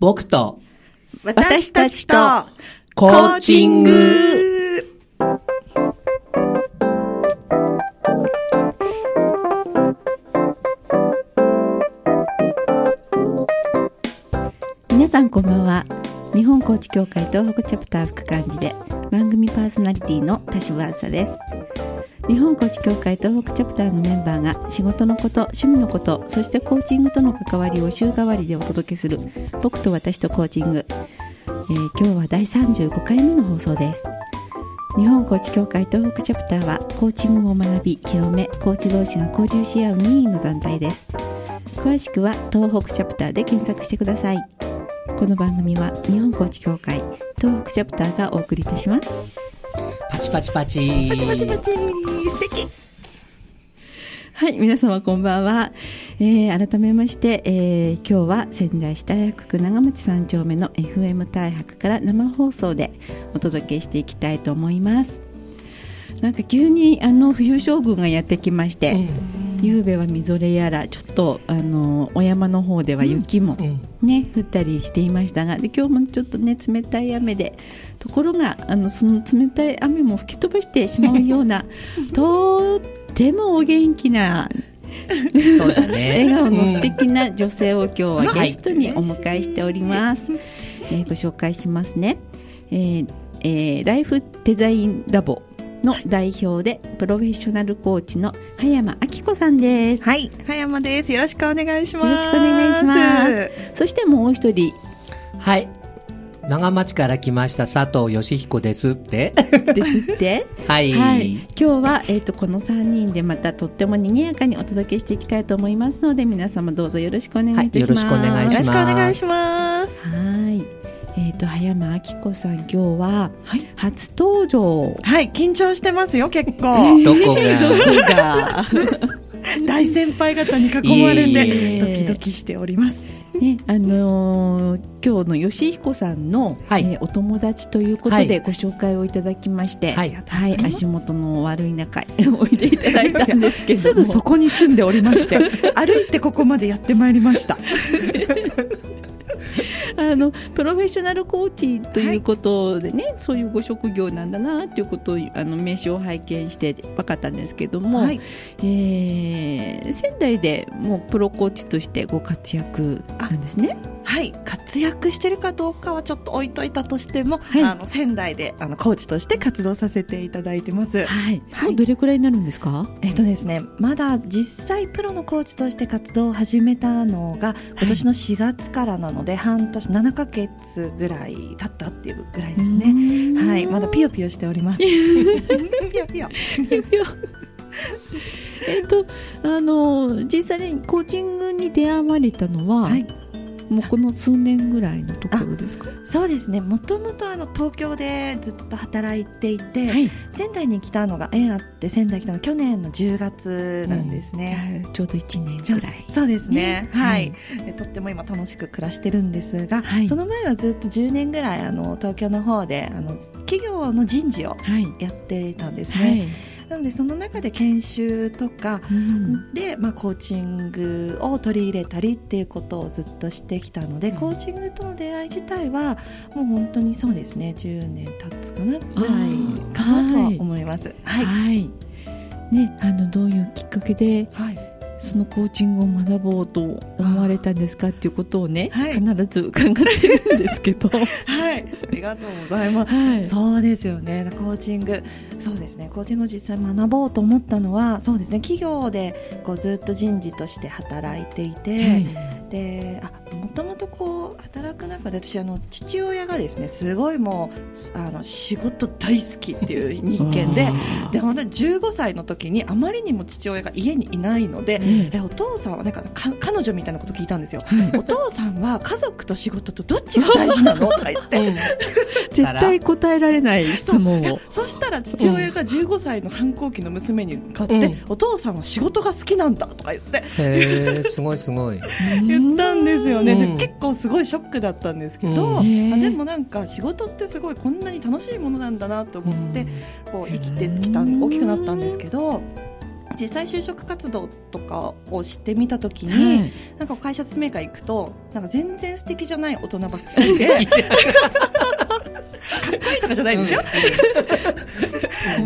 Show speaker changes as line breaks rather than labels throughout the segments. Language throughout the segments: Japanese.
僕と
私たちと
コーチング。
皆さんこんばんは。日本コーチ協会東北チャプター副幹事で番組パーソナリティの田島あさです日本コーチ協会東北チャプターのメンバーが仕事のこと趣味のことそしてコーチングとの関わりを週替わりでお届けする僕と私とコーチング、えー今日は第35回目の放送です。日本コーチ協会東北チャプターはコーチングを学び広めコーチ同士が交流し合う任意の団体です。詳しくは東北チャプターで検索してください。この番組は日本コーチ協会東北チャプターがお送りいたします。
パチパチパチ。
パチパチパチ。素敵。
はい皆様こんばんは、えー改めまして、えー今日は仙台市大白区長町三丁目の FM 大白から生放送でお届けしていきたいと思いますなんか急にあの冬将軍がやってきまして、夕べはみぞれやらちょっとあのお山の方では雪も、
うん
ね、降ったりしていましたがで今日もちょっとね冷たい雨でところがあのその冷たい雨も吹き飛ばしてしまうような とってもお元気な
そうだね。
笑顔の素敵な女性を今日は
うん。
ゲストにお迎えしております。えーご紹介しますね、えーえーライフデザインラボの代表でプロフェッショナルコーチの葉山明子さんです。
はい葉山です。よろしくお願いします。
よろしくお願いします。そしてもう一人。
はい。長町から来ました佐藤義彦ですって。
ですって。
はい、
はい、今日は、えー、とこの3人でまたとっても賑やかにお届けしていきたいと思いますので皆様どうぞよろしくお願いいたします。
はいよろしくお願いし
よろしくお
ます
願いします。
はい。えっ、と葉山明子さん今日は
はい。
初登場。
はい緊張してますよ結構。
どこが？
どこが？
大先輩方に囲まれて
え。
ドキドキしております。
ねあのー今日の吉彦さんの、
はい。
えーお友達ということ
はい。
でご紹介をいただきまして、
はい。
はい、足元の悪い中へ おいでいただいたんですけども。
すぐそこに住んでおりまして歩いてここまでやってまいりました
あのプロフェッショナルコーチということでね、そういうご職業なんだなっていうことをあの名刺を拝見して分かったんですけども、
はい
えー仙台でもうプロコーチとしてご活躍なんですね。
はい。活躍してるかどうかはちょっと置いといたとしても、
はい。
あの仙台であのコーチとして活動させていただいてます。
はい、
はい。
もうどれくらいになるんですか？
えっとですね、まだ実際プロのコーチとして活動を始めたのが今年の4月からなので、半年7ヶ月ぐらい経ったっていうぐらいですね。
ね
はい、まだピヨピヨしております。ピヨピヨ。
えっとあの実際にコーチングに出会われたのは、
はい
もうこの数年ぐらいのところですか？
そうですね、もともとあの東京でずっと働いていて、
い、
仙台に来たのが縁あって仙台に来たのが去年の10月なんですね。
ちょうど一年
そう
ぐらい。
そうですね
ね
はい、でとっても今楽しく暮らしてるんですが、
はい
その前はずっと10年ぐらいあの東京の方であの企業の人事を
はい。
やってたんです
は
ね、
い。
なのでその中で研修とか
うん。
で、まあ、コーチングを取り入れたりっていうことをずっとしてきたので、
うん。
コーチングとの出会い自体はもう本当にそうですね10年経つかなぐらいかなとは思います。はい、
はい。ね、あのどういうきっかけで
はい
そのコーチングを学ぼうと思われたんですかっていうことをね、
はい。
必ず伺ってるんですけど。は
はい、ありがとうございます。
い。
そうですよね。コーチング。そうですね。コーチングを実際学ぼうと思ったのはそうですね。企業でこうずっと人事として働いていて、
はい。
であもともとこう働く中で私あの父親がですねすごいもうあの仕事大好きっていう人間でで本当に15歳の時にあまりにも父親が家にいないので、
え
えお父さんはなんかか彼女みたいなこと聞いたんですよ、
はい。
お父さんは家族と仕事とどっちが大事なの？とか言って、
絶対答えられない質問を。
そしたら父親が15歳の反抗期の娘に向かって、
うん。
お父さんは仕事が好きなんだとか言って。
すごいすごい。
言ったんですよね、
うん。
で結構すごいショックだったんですけど、
うん。
あでもなんか仕事ってすごいこんなに楽しいものなんだなと思って、こう生きてきた大きくなったんですけど実際就職活動とかをしてみたときに、
はい。
なんか会社説明会行くとなんか全然素敵じゃない大人ばっかりで かっこいいとかじゃないんですよ、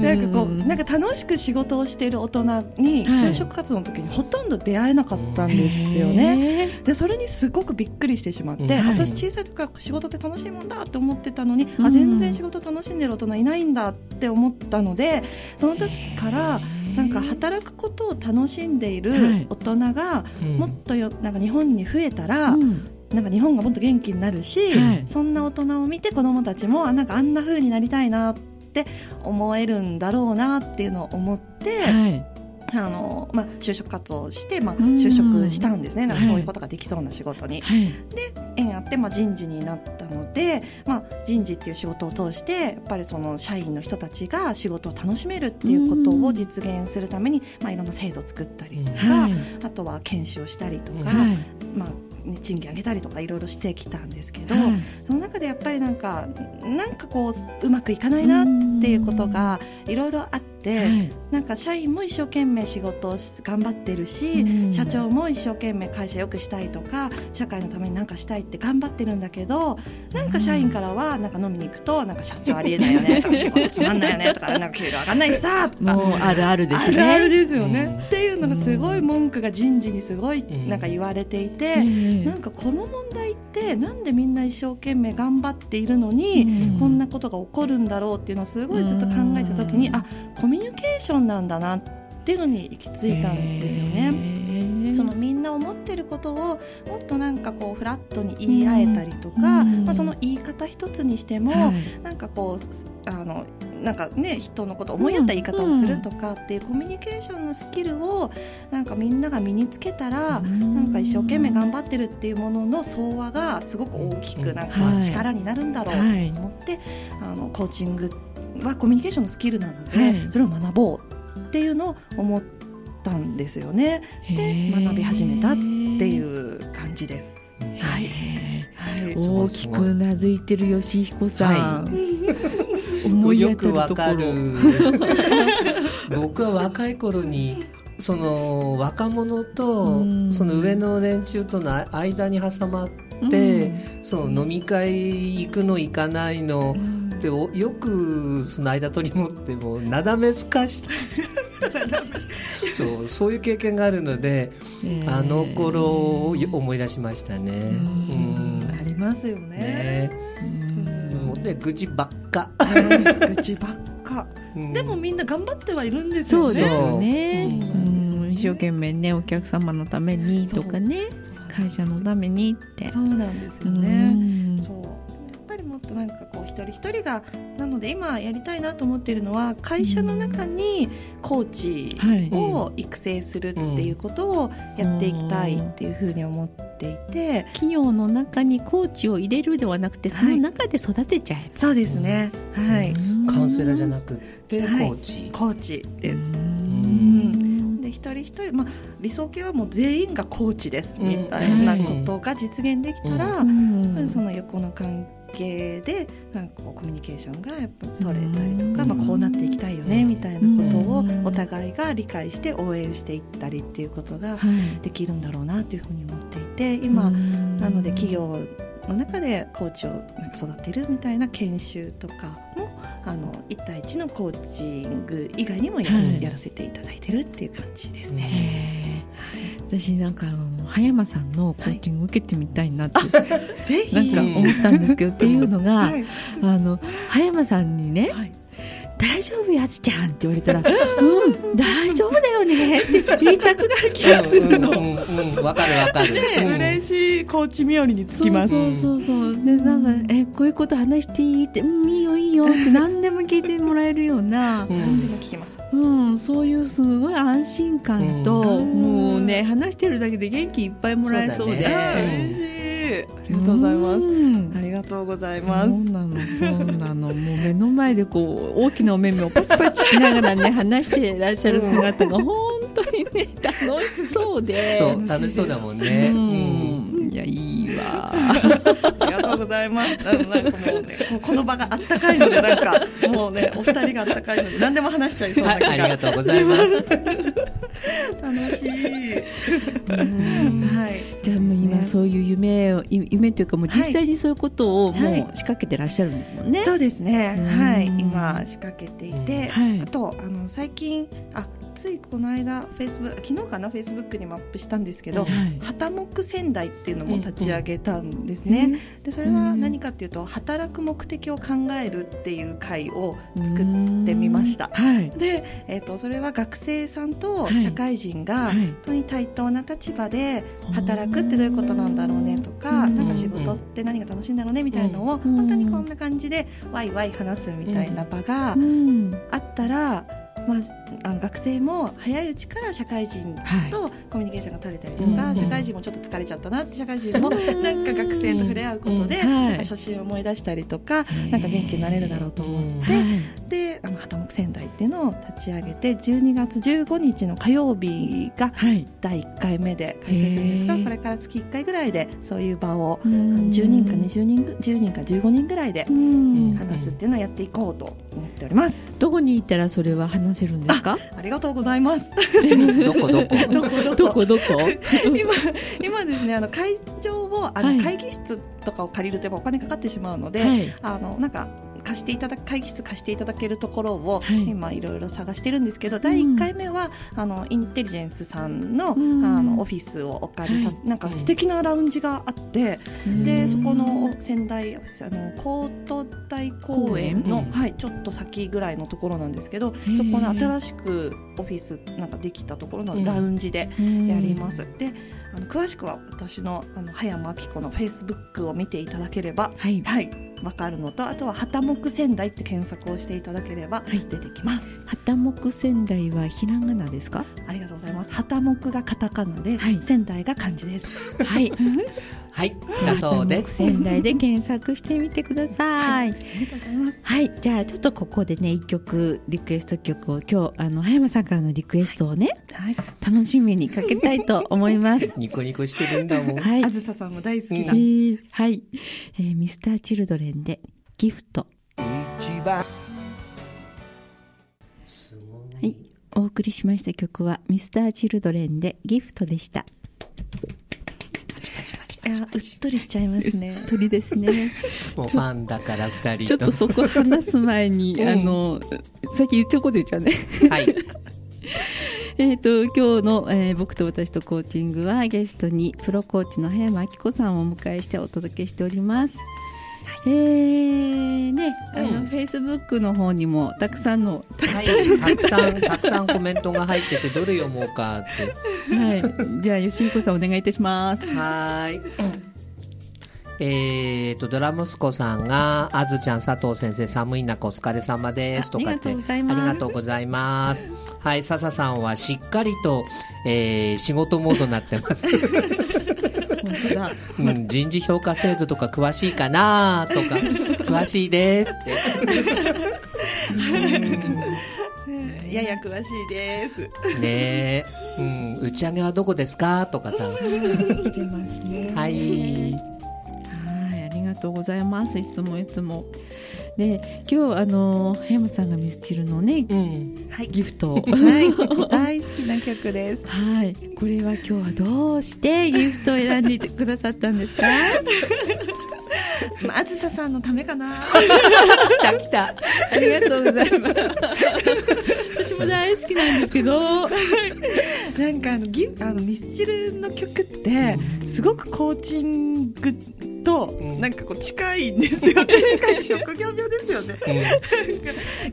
なんかこうなんか楽しく仕事をしている大人に
はい。
就職活動の時にほとんど出会えなかったんですよね。でそれにすごくびっくりしてしまって、
はい。
私小さい時から仕事って楽しいもんだって思ってたのに、
うん。
あ全然仕事楽しんでる大人いないんだって思ったのでその時からなんか働くことを楽しんでいる
はい。
大人が
うん。
もっとよなんか日本に増えたら、
うん。
なんか日本がもっと元気になるし、
はい。
そんな大人を見て子どもたちもあなんかあんな風になりたいなって思えるんだろうなっていうのを思って、
はい。
あのまあ、就職活動をして、まあ、
うん。
就職したんですね。なんか
はい。
そういうことができそうな仕事に。
はい。
縁あって、まあ、人事になったので、まあ、人事っていう仕事を通してやっぱりその社員の人たちが仕事を楽しめるっていうことを実現するために、まあ、いろんな制度を作ったりとか、
はい。
あとは研修をしたりとか、
はい。
まあね、賃金上げたりとかいろいろしてきたんですけど、
はい。
その中でやっぱりなんかなんかこううまくいかないなっていうことがいろいろあって、
はい。
なんか社員も一生懸命仕事をし頑張ってるし、
うん。
社長も一生懸命会社良くしたいとか社会のために何かしたいって頑張ってるんだけどなんか社員からはなんか飲みに行くとなんか社長ありえないよねとか仕事つまんないよねとかなんか給料上がんないしさとか。
もうあるあるですね。
あるあるですよね、
うん
っていうのがすごい文句が人事にすごい
ん。
なんか言われていて、
ええ
なんかこの問題ってなんでみんな一生懸命頑張っているのに、
うん。
こんなことが起こるんだろうっていうのをすごいずっと考えた時に、
うん。
あコミュニケーションなんだなっていうのに行き着いたんですよね。
ね
そのみんな思ってることをもっとなんかこうフラットに言い合えたりとか、
うん。
まあ、その言い方一つにしても、
はい。
なんかこうあのなんかね人のことを思いやった言い方をするとかっていうコミュニケーションのスキルをなんかみんなが身につけたら、なんか一生懸命頑張ってるっていうものの総和がすごく大きくなんか
はい
力になるんだろうと
はい。
思って、あのコーチングはコミュニケーションのスキルなので、
はい。
それを学ぼうっていうのを思ったんですよね。で学び始めたっていう感じです。はい。はい。
大きくうなずいてる吉彦さん、
は
思い
よ
当たるとこ
くわかる
ろ。
僕は若い頃にその若者と
うん。
その上の連中との間に挟まって、その飲み会行くの行かないの
うん
でおよくその間取り持ってもなだめすかした。そうそういう経験があるので、
えー
あの頃を思い出しましたね。
うん。
ありますよ
うん
ね。
ね。
うん。
もうね愚痴ばっか。
うちばっか。
うん。
でもみんな頑張ってはいるんですよね。
そう。ですよね、
そう
うん。一生懸命ねお客様のためにとかね会社のためにって。
そうなんですよ
う
ね。
ん。
そう。なんかこう一人一人がなので今やりたいなと思っているのは会社の中にコーチ
はい。
を育成するっていうことをやっていきたいっていうふうに思っていて、
企業の中にコーチを入れるではなくてその中で育てちゃえと、
そうですね。はい。
カウンセラーじゃ
い
なくってコ
はい。
ーチ。
コーチです。
ん。
で一人一人、まあ、理想形はもう全員がコーチです
うん
みたいなことが実現できたら、
うん。
その横の関係でなんかこうコミュニケーションがやっぱ取れたりとか、
うん。
まあ、こうなっていきたいよねみたいなことを
うん。
お互いが理解して応援していったりっていうことが
はい。
できるんだろうなというふうに思っていて今、
うん。
なので企業の中でコーチをなんか育てるみたいな研修とかもあの1対1のコーチング以外にもや,、らせていただいてるっていう感じですね。
へー私なんかあの葉山さんのコーチング受けてみたいなって、
ぜひ。
なんか思ったんですけどっていうのが、
はい。
あの葉山さんにね
はい「
大丈夫やつちゃん」って言われたら「うん大丈夫だよね」って言いたくなる気がするの。
うんうんうんわかるわかる。う
コーチ冥利につきます。
そうそうそうでなんか「えこういうこと話していい?」って「うんいいよいいよ」って 何でも聞いてもらえるような、
うん
何でも聞きます。
うん、そういうすごい安心感と、
うん
もうね話してるだけで元気いっぱいもらえそうで
嬉しい。ありがとうございます。
うん
ありがとうござい
そう
ます。
なのそうなのもう目の前でこう大きなお目目をパチパチしながらね 話していらっしゃる姿が本当にね楽しそうで
そう楽しそうだもんね。
う
うん
んいやいいわ
ありがとうございます。なんかもうね、この場があったかいので、なんか、もうね、お二人があったかいので、何でも話しちゃいそうな
はい
気が。
ありがとうございます。
楽しい。
うん
はい。
じゃあもう今
う
そういう夢をい夢というかもう実際にそういうことをもう
はい
仕掛けてらっしゃるんですもんね。
そうですね。
うん
はい。今仕掛けていて、
はい
あとあの最近あついこの間フェイスブ昨日かなフェイスブックにもアップしたんですけど、
うん。
はい。
旗目仙台っていうのも立ち上げたんですね。でそれは何かっていうと働く目的を考えるっていう会を作ってみました。
はい。
で、えー、とそれは学生さんと
はい。
社会人が
はい。
本当に対等な立場で働くってどういうことなんだろうねとか、
うん。
なんか仕事って何が楽しいんだろうねみたいなのを
うん。
本当にこんな感じでワイワイ話すみたいな場が
うん。
あったら、まあ、あの学生も早いうちから社会人
はい。
とコミュニケーションが取れたりとか、
うん。
社会人もちょっと疲れちゃったなって社会人もなんか学生と触れ合うことで、初心を思い出したりとか、
ー。
なんか元気になれるだろうと思って。
はい。
であの旗目仙台っていうのを立ち上げて12月15日の火曜日が
はい。
第1回目で開催するんですが
へー。
これから月1回ぐらいでそういう場を
うん。
10人か20人ぐ10人か15人ぐらいで
うん。
話すっていうのをやっていこうと思っております。
どこに行ったらそれは話せるんですか？
ありがとうございます
どこどこ？
どこどこ？今今ですねあの会場をあの、
はい
会議室とかを借りるとやっぱお金かかってしまうので、
はい。
あのなんか貸していただ会議室貸していただけるところを、
はい。
今いろいろ探してるんですけど、第1回目はあのインテリジェンスさんの,、
うん。
あのオフィスをお借りさせ、なんか素敵なラウンジがあって、
うん。
でそこの仙台オフィスあのコート大公園の、はい、ちょっと先ぐらいのところなんですけど
ー。
そこの新しくオフィスなんかできたところのラウンジで
うん。
やります。であの詳しくは私のあの葉山明子のフェイスブックを見ていただければ
はい。
はい、わかるのと、あとは旗目仙台って検索をしていただければ
い
出てきます。
旗目仙台はひらがなですか？
ありがとうございます。旗目がカタカナで、
はい
仙台が漢字です。
はい。
はいだそうです
仙台で検索してみてください。
ありがとうございます。
はい、じゃあちょっとここでね一曲リクエスト曲を今日あの葉山さんからのリクエストをね
はい、
楽しみにかけたいと思います。
ニコニコしてるんだもん
はい。
あずささんも大好き
え
な。
ーはい、えー、ミスターチルドレンでギフト。
一番すご
はいい、お送りしました曲はミスターチルドレンでギフトでした。
いや、うっとりしちゃいますね。
鳥ですね。
もうファンだから二人
ちょっとそこ話す前に、
うん
あのさっき言っちゃうこと言っちゃうね。
はい
えっと今日の、えー僕と私とコーチングはゲストにプロコーチの葉山明子さんをお迎えしてお届けしております。えー、ね、あの、
うん。
フェイスブックの方にもたくさんの、
はい、たくさんたくさん コメントが入っててどれ読もうかって。
はい、じゃあ吉彦さんお願いいたします。
はーい。えーとドラ息子さんがあずちゃん佐藤先生寒い中お疲れ様ですとかって
あありがとうございます。
はい笹さんはしっかりと、えー仕事モードになってます。うん、人事評価制度とか詳しいかな？とか詳しいですって。
やや詳しいです。
ね。え、うん、打ち上げはどこですか？とかさ。
来てますね。
はい
がとうございます。いつもいつも。で、今日あの葉山さんがミスチルのね
うん
はい。
ギフトを。
はい、大好きな曲です。
はい、これは今日はどうしてギフトを選んでいてくださったんですか？
まあ、あずささんのためかな。
来た来た
ありがとうございます。私も大好きなんですけど。
なんかあのギあのミスチルの曲ってすごくコーチングと
ん
なんかこう近いんですよね。職業病ですよね。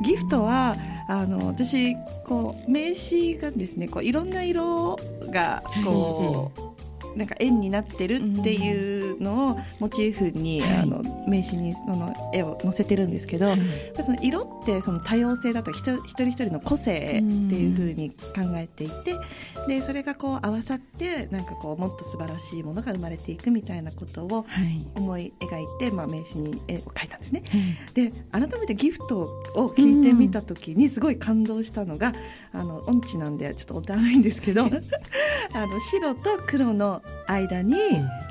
ギフトはあの私こう名刺がですねこういろんな色がこう。なんか円になってるっていうのをモチーフに、
はい。
あの名刺にその絵を載せてるんですけど、やっぱりその色ってその多様性だと人一人一人の個性っていう風に考えていてでそれがこう合わさってなんかこうもっと素晴らしいものが生まれていくみたいなことを
はい。
思い描いて、まあ、名刺に絵を描いたんですね。で改めてギフトを聞いてみた時にすごい感動したのが、あの音痴なんでちょっとおたないんですけど あの白と黒の間に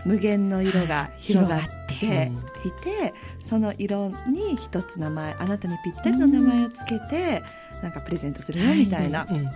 無限の色が広がっていて、その色に一つ名前あなたにぴったりの名前をつけて、なんかプレゼントするよみたいな
うん。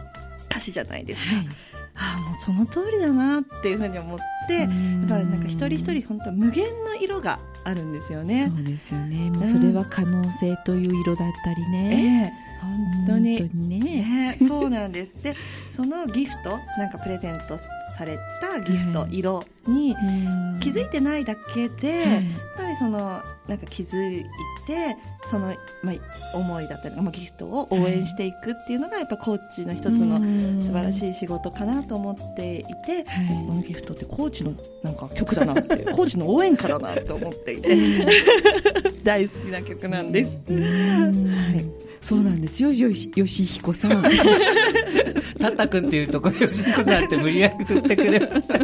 歌詞じゃないですか。
はい。
ああもうその通りだなっていうふうに思ってやっぱりなんか一人一人本当無限の色があるんですよね。
そうですよね。もうそれは可能性という色だったりね、
ええ。本当に。
本当にね。
ね、そうなんです。でそのギフトなんかプレゼントされたギフト、
はい。
色に
うん。
気づいてないだけで、
はい。
やっぱりそのなんか気づいてその、まあ、思いだったり、まあ、ギフトを応援していくっていうのがやっぱコーチの一つの素晴らし
い、
い仕事かなと思っていて、
はい。
このギフトってコーチのなんか曲だなって コーチの応援歌だなと思っていて大好きな曲なんです。
うん。
はい。
そうなんですよ。よしよしひこさん。
タッタ君っていうところ吉彦さんって無理やり振ってくれました。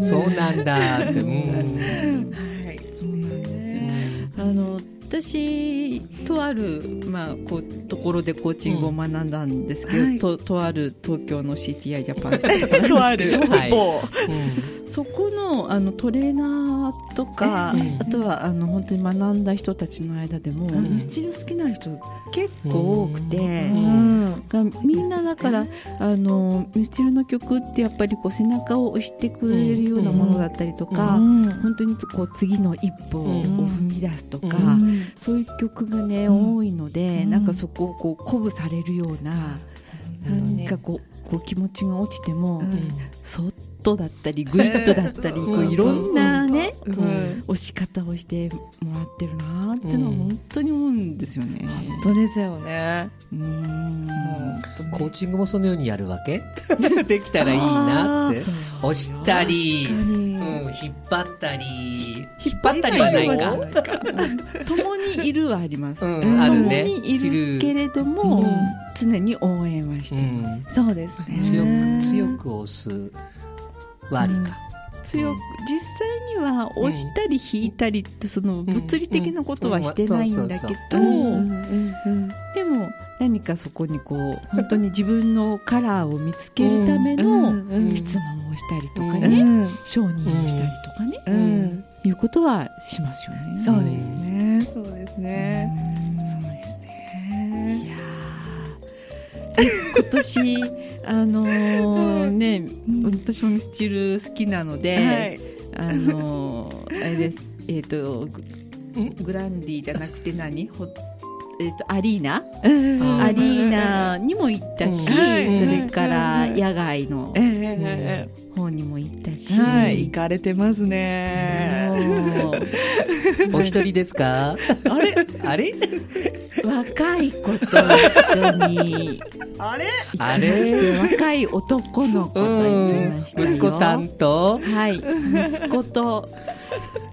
そうなんだって。うん。
はい、
そうなんですよあの私とある、まあ、こうところでコーチングを学んだんですけど、
はい。
ととある東京の CTI ジャパンところなんですけど。
はい。
某
そこのあのトレーナーとか、
うん
あとはあの本当に学んだ人たちの間でも、
ん。
ミスチル好きな人結構多くて、
うん。
がみんなだから、あのミスチルの曲ってやっぱりこう背中を押してくれるようなものだったりとか、
うん。
本当にこう次の一歩を
うん。
踏み出すとか、
うん。
そういう曲がね、
うん。
多いので、
うん。
なんかそこをこう鼓舞されるような、なんかこうこう気持ちが落ちても、
うん。
そっとだったりグイッとだったり、こ
う
いろんなね、
うん。
うん
押し方をしてもらってるなっていうのは
うん。
本当に思うんですよね。
本当ですよね。
うん。
コーチングもそのようにやるわけ？できたらいいなって。押したり、
確かに
うん、引っ張ったり。引っ張ったりはないか。
共にいるはあります。
うん
共
あるね。
にいるけれども、
うん
常に応援はして
う
ます。
ん。
そうですね。
強く強く押す割りか、
強く実際には押したり引いたりってその物理的なことはしてないんだけど、でも何かそこにこう本当に自分のカラーを見つけるため
う
の質問をしたりとか
う
ね、
ん。
承認をしたりとかね、
うん。
いうことはしますよね。
そうですね。そうです
う
ね。
ん。
そうです
い
ね。
やーで今年あのーね私もミスチル好きなので、
はい。
あのー あれです。えっ、とググランディじゃなくて何？ほえっ、とアリーナ？
あ
アリーナにも行ったし、
うん。
はい。
それから野外の
ええ
方にも行ったし、
はい、行かれてますね。
お一人ですか？
あれ？
あれ？
若い子と一緒に。
あれ？
行きまして若い男の子と行きましたよ。
息子さんと？
はい。息子と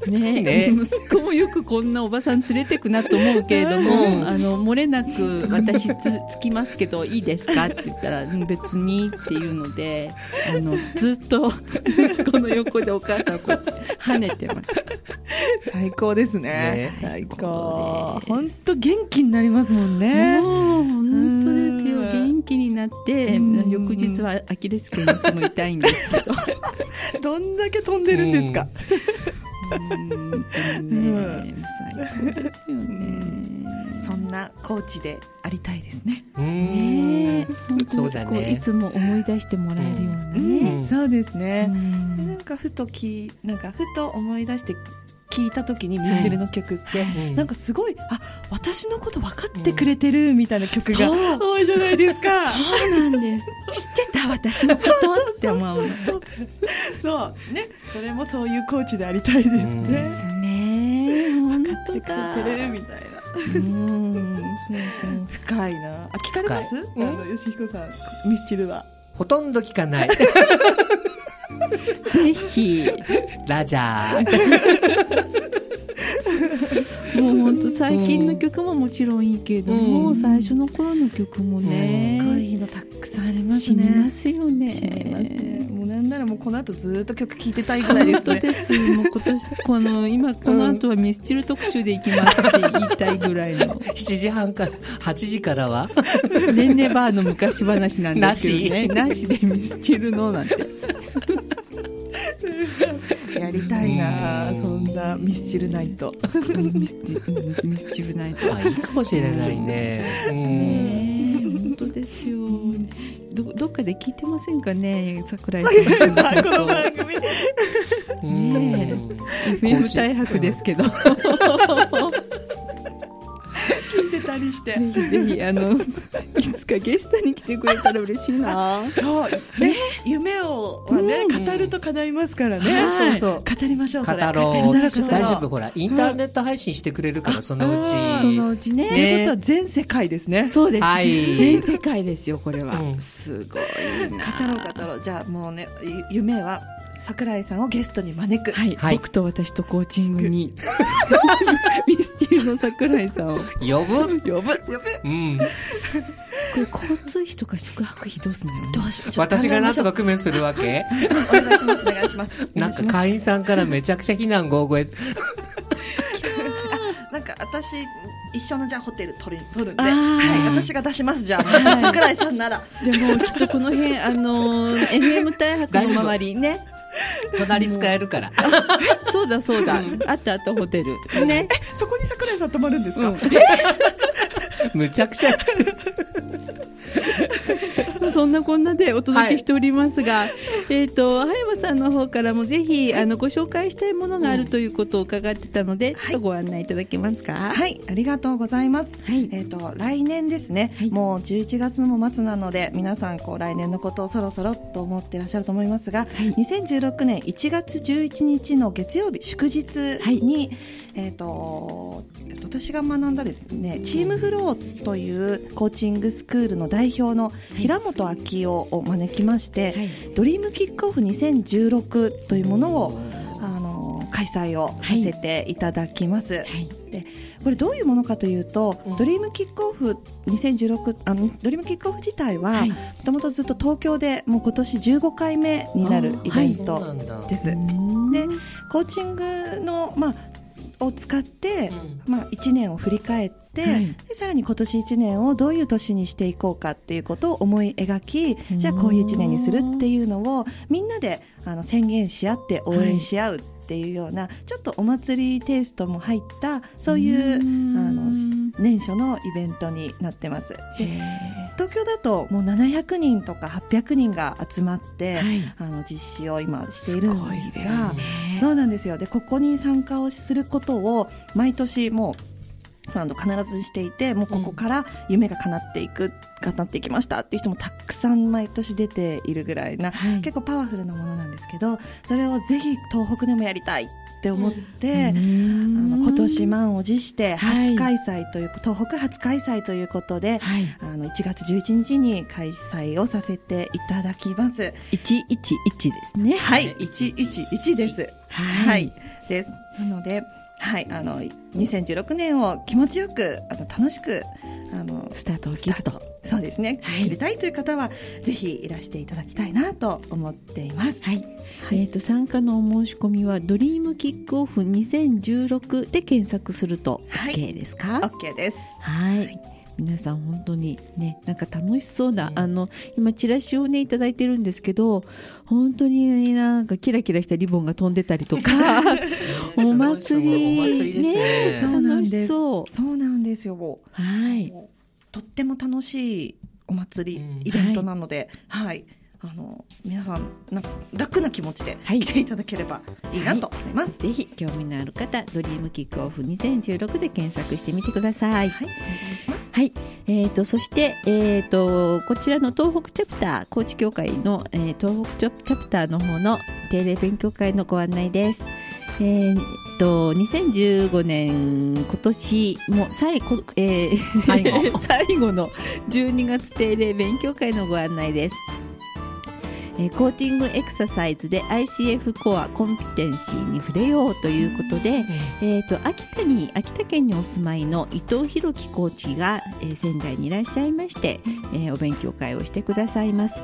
ね
ね。
息子もよくこんなおばさん連れてくなと思うけれども、
うん。
あの漏れなく私つつきますけどいいですかって言ったらうん別にっていうのであのずっと息子の横でお母さんをこう跳ねてます。
最高ですね。
ね。
最
高。
本当元気になりますもんね。
もう本当ですよ。
うん。
元気になって
うん。
翌日はアキレス腱いつも痛いんですけど。
どんだけ飛んでるんですか。
本当にね最高ですよね
そん。なコーチでありたいですね。
うー
ね本当にこう
そうだね
いつも思い出してもらえるような
う
ね
ん。
そうですね。
うん。
なん。かふときなん。かふと思い出して聞いた時にミスチルの曲って、
うん。
なんかすごいあ私のこと分かってくれてるみたいな曲が多いじゃないですか。
そうなんです。知ってた私のことって思うの。
そう。ね。それもそういうコーチでありたいです
うん
ね。
ですね。本
分かってくれてるみたいな。
うん。
深いな。あ聞かれます？あの吉彦さん。ミスチルは。
ほとんど聞かない
ぜひ
ラジャー。
もう本当最近の曲ももちろんいいけれども、
うん
最初の頃の曲もね
すごいのたくさんありますね。
ますよね。
もうなんならもうこの後ずっと曲聴いてたいぐらいですね。
です。もう今年この今この後はミスチル特集でいきますって言いたいぐらいの。
7時半から8時からは？
レンネバーの昔話なんですけどね。なしでミスチルのなんて
やりたいなそんなミスチルナイト。
ミスチうんミスチルナイト。
あいいかもしれないね。うん
ねえ。本当ですよ。どどっかかで聞いてませんかね桜井さんの
この番組。
ねえ。FM 大白ですけど
たりして。
ひぜひあの いつかゲストに来てくれたら嬉しいな。
そう。ね夢をはね
うん。
語ると叶いますからね。
はい。
そうそう。
語りましょうそれ。
語ろう。大丈夫？ほらインターネット配信してくれるからそのうち。
あ
そのうちね。
ということは全世界ですね。
そうです、
はい。
全世界ですよこれは、
うん。
すごいな。
語ろう語ろう。じゃあもうねゆ夢は桜井さんをゲストに招く。
はい、
はい。
僕と私とコーチングに。ミスティルの桜井さんを。
呼ぶ？
呼ぶ。
うん。
これ交通費とか宿泊費どうすんだろうね。
どうしよう。
私がなんとか
ち
工面するわけ？
お願いします。お願いします。
なんか会員さんからめちゃくちゃ非難合声
なんか私一緒のじゃあホテル取る取るんで、はい、私が出しますじゃあ。桜井さんなら。
でもきっとこの辺あの FM 大白の周りね
隣使えるから。
そうだそうだ、あったあったホテル。ね、
そこに桜井さん泊まるんですか、
うん。
むちゃくちゃ
そんなこんなでお届けしておりますが、えっ、と葉山さんの方からもぜひ、あのご紹介したいものがあるということを伺ってたので、ちょっとご案内いただけますか？
はい、ありがとうございます。
はい。
えっ、と来年ですね、
はい。
もう11月の末なので皆さんこう来年のことをそろそろと思ってらっしゃると思いますが、
い。
2016年1月11日の月曜日祝日に、えっ、と私が学んだですねチームフローというコーチングスクールの代表の平本昭夫を招きまして、
はい。
ドリームキックオフ2016というものをあの開催をさせていただきます。
はい。
でこれどういうものかというと、
うん。
ドリームキックオフ2016あのドリームキックオフ自体は
はい。
もともとずっと東京でもう今年15回目になるイベントです。
うん。
でコーチングの、まあ、を使って、
うん。
まあ、1年を振り返って、
はい。
でさらに今年1年をどういう年にしていこうかっていうことを思い描きじゃあこういう1年にするっていうのをみんなであの宣言し合って応援し合うっていうような、ちょっとお祭りテイストも入ったそういうあの年初のイベントになってます。東京だともう700人とか800人が集まって、
ーはい。
あの実施を今しているんですが
ね。
そうなんですよ。でここに参加をすることを毎年もうあの必ずしていてもうここから夢が叶っていく、叶っていきましたっていう人もたくさん毎年出ているぐらいな、
はい。
結構パワフルなものなんですけどそれをぜひ東北でもやりたいって思って、あの今年満を持して初開催という、東北初開催ということで、
はい。
あの1月11日に開催をさせていただきます。
111ですね。
はい、
ね
111です。
は
はい、です。なので、はい、あの2016年を気持ちよく、あの楽しく、あの
スタートを切ると
そうですね。
はい
切りたいという方はぜひいらしていただきたいなと思っています。
はい、
はい
えっ、と参加のお申し込みはドリームキックオフ2016で検索すると
はい
OK ですか、
OK です。
はい。皆さん本当にねなんか楽しそうな、
うん。
あの今チラシをねいただいてるんですけど本当になんかキラキラしたリボンが飛んでたりとか お祭り
お祭りですね。
そうなん
楽
です。
しそう
そうなんですよ。
はい。
とっても楽しいお祭り、
うん。
イベントなので、はい、あの皆さんなんか楽な気持ちで
はい
来ていただければいいなと思います。
ぜひ興味のある方ドリームキックオフ2016で検索してみてください
はい、お願いします。
はい、えー、とそして、えー、とこちらの東北チャプター高知協会の、えー東北チャプターの方の定例勉強会のご案内です。えー、と2015年今年も最後,、えー
最後
最後の12月定例勉強会のご案内です。えーコーチングエクササイズで ICF コアコンピテンシーに触れようということで、えー、と秋田に秋田県にお住まいの伊藤博樹コーチが、えー仙台にいらっしゃいまして、えーお勉強会をしてくださいます。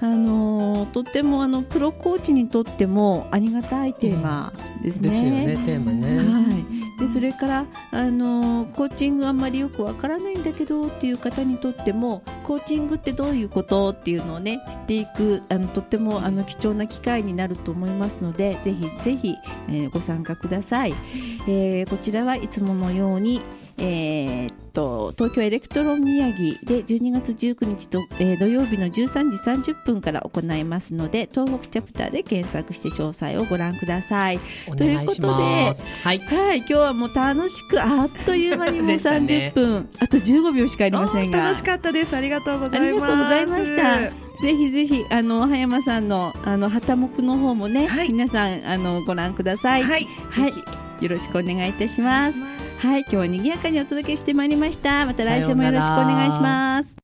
あのーとってもあのプロコーチにとってもありがたいテーマですね。
ですよねテーマね。
はい、でそれから、あのーコーチングあんまりよくわからないんだけどっていう方にとってもコーチングってどういうことっていうのをね知っていくあのとってもあの貴重な機会になると思いますのでぜひぜひ、えーご参加ください、えーこちらはいつものように、ええーっと東京エレクトロン宮城で12月19日と、えー土曜日の13時30分から行いますので東北チャプターで検索して詳細をご覧ください。
お
ということで。
はい。
はい、今日はもう楽しくあっという間にもう
でしたね
30分、あと15秒しかありませんが
楽しかったですありがとうござ
あり
います
がとうございました。ぜひぜひあの葉山さんのあの旗目の方もね、
はい
皆さんあのご覧ください。
はい
はい、よろしくお願いいたします。はい、今日は賑やかにお届けしてまいりました。また来週もよろしくお願いします。